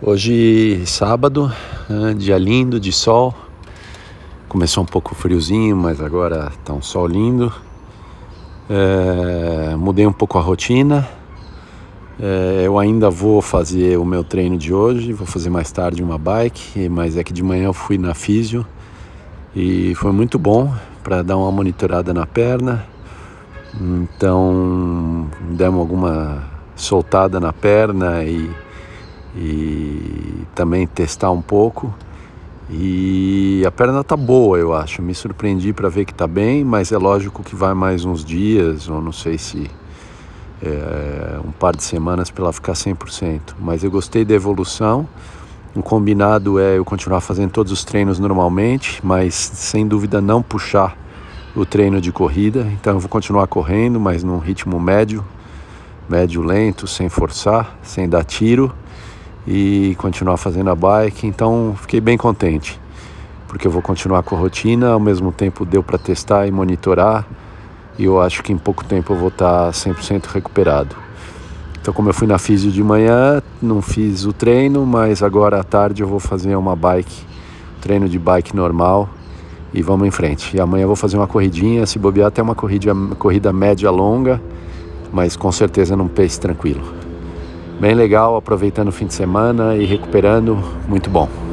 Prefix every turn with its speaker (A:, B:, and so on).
A: Hoje, sábado, né, dia lindo de sol. Começou um pouco friozinho, mas agora tá um sol lindo. É, mudei um pouco a rotina. É, eu ainda vou fazer o meu treino de hoje, vou fazer mais tarde uma bike, mas é que de manhã eu fui na físio e foi muito bom para dar uma monitorada na perna. Então, demos alguma soltada na perna e e também testar um pouco. E a perna tá boa, eu acho. Me surpreendi para ver que tá bem, mas é lógico que vai mais uns dias, ou não sei se é, um par de semanas para ela ficar 100%. Mas eu gostei da evolução. O combinado é eu continuar fazendo todos os treinos normalmente, mas sem dúvida não puxar o treino de corrida. Então eu vou continuar correndo, mas num ritmo médio, médio lento, sem forçar, sem dar tiro e continuar fazendo a bike. Então fiquei bem contente, porque eu vou continuar com a rotina, ao mesmo tempo deu para testar e monitorar, e eu acho que em pouco tempo eu vou estar 100% recuperado. Então, como eu fui na físio de manhã, não fiz o treino, mas agora à tarde eu vou fazer uma bike, treino de bike normal e vamos em frente. E amanhã eu vou fazer uma corridinha, se bobear até uma corrida, corrida média longa, mas com certeza num pace tranquilo bem legal, aproveitando o fim de semana e recuperando, muito bom.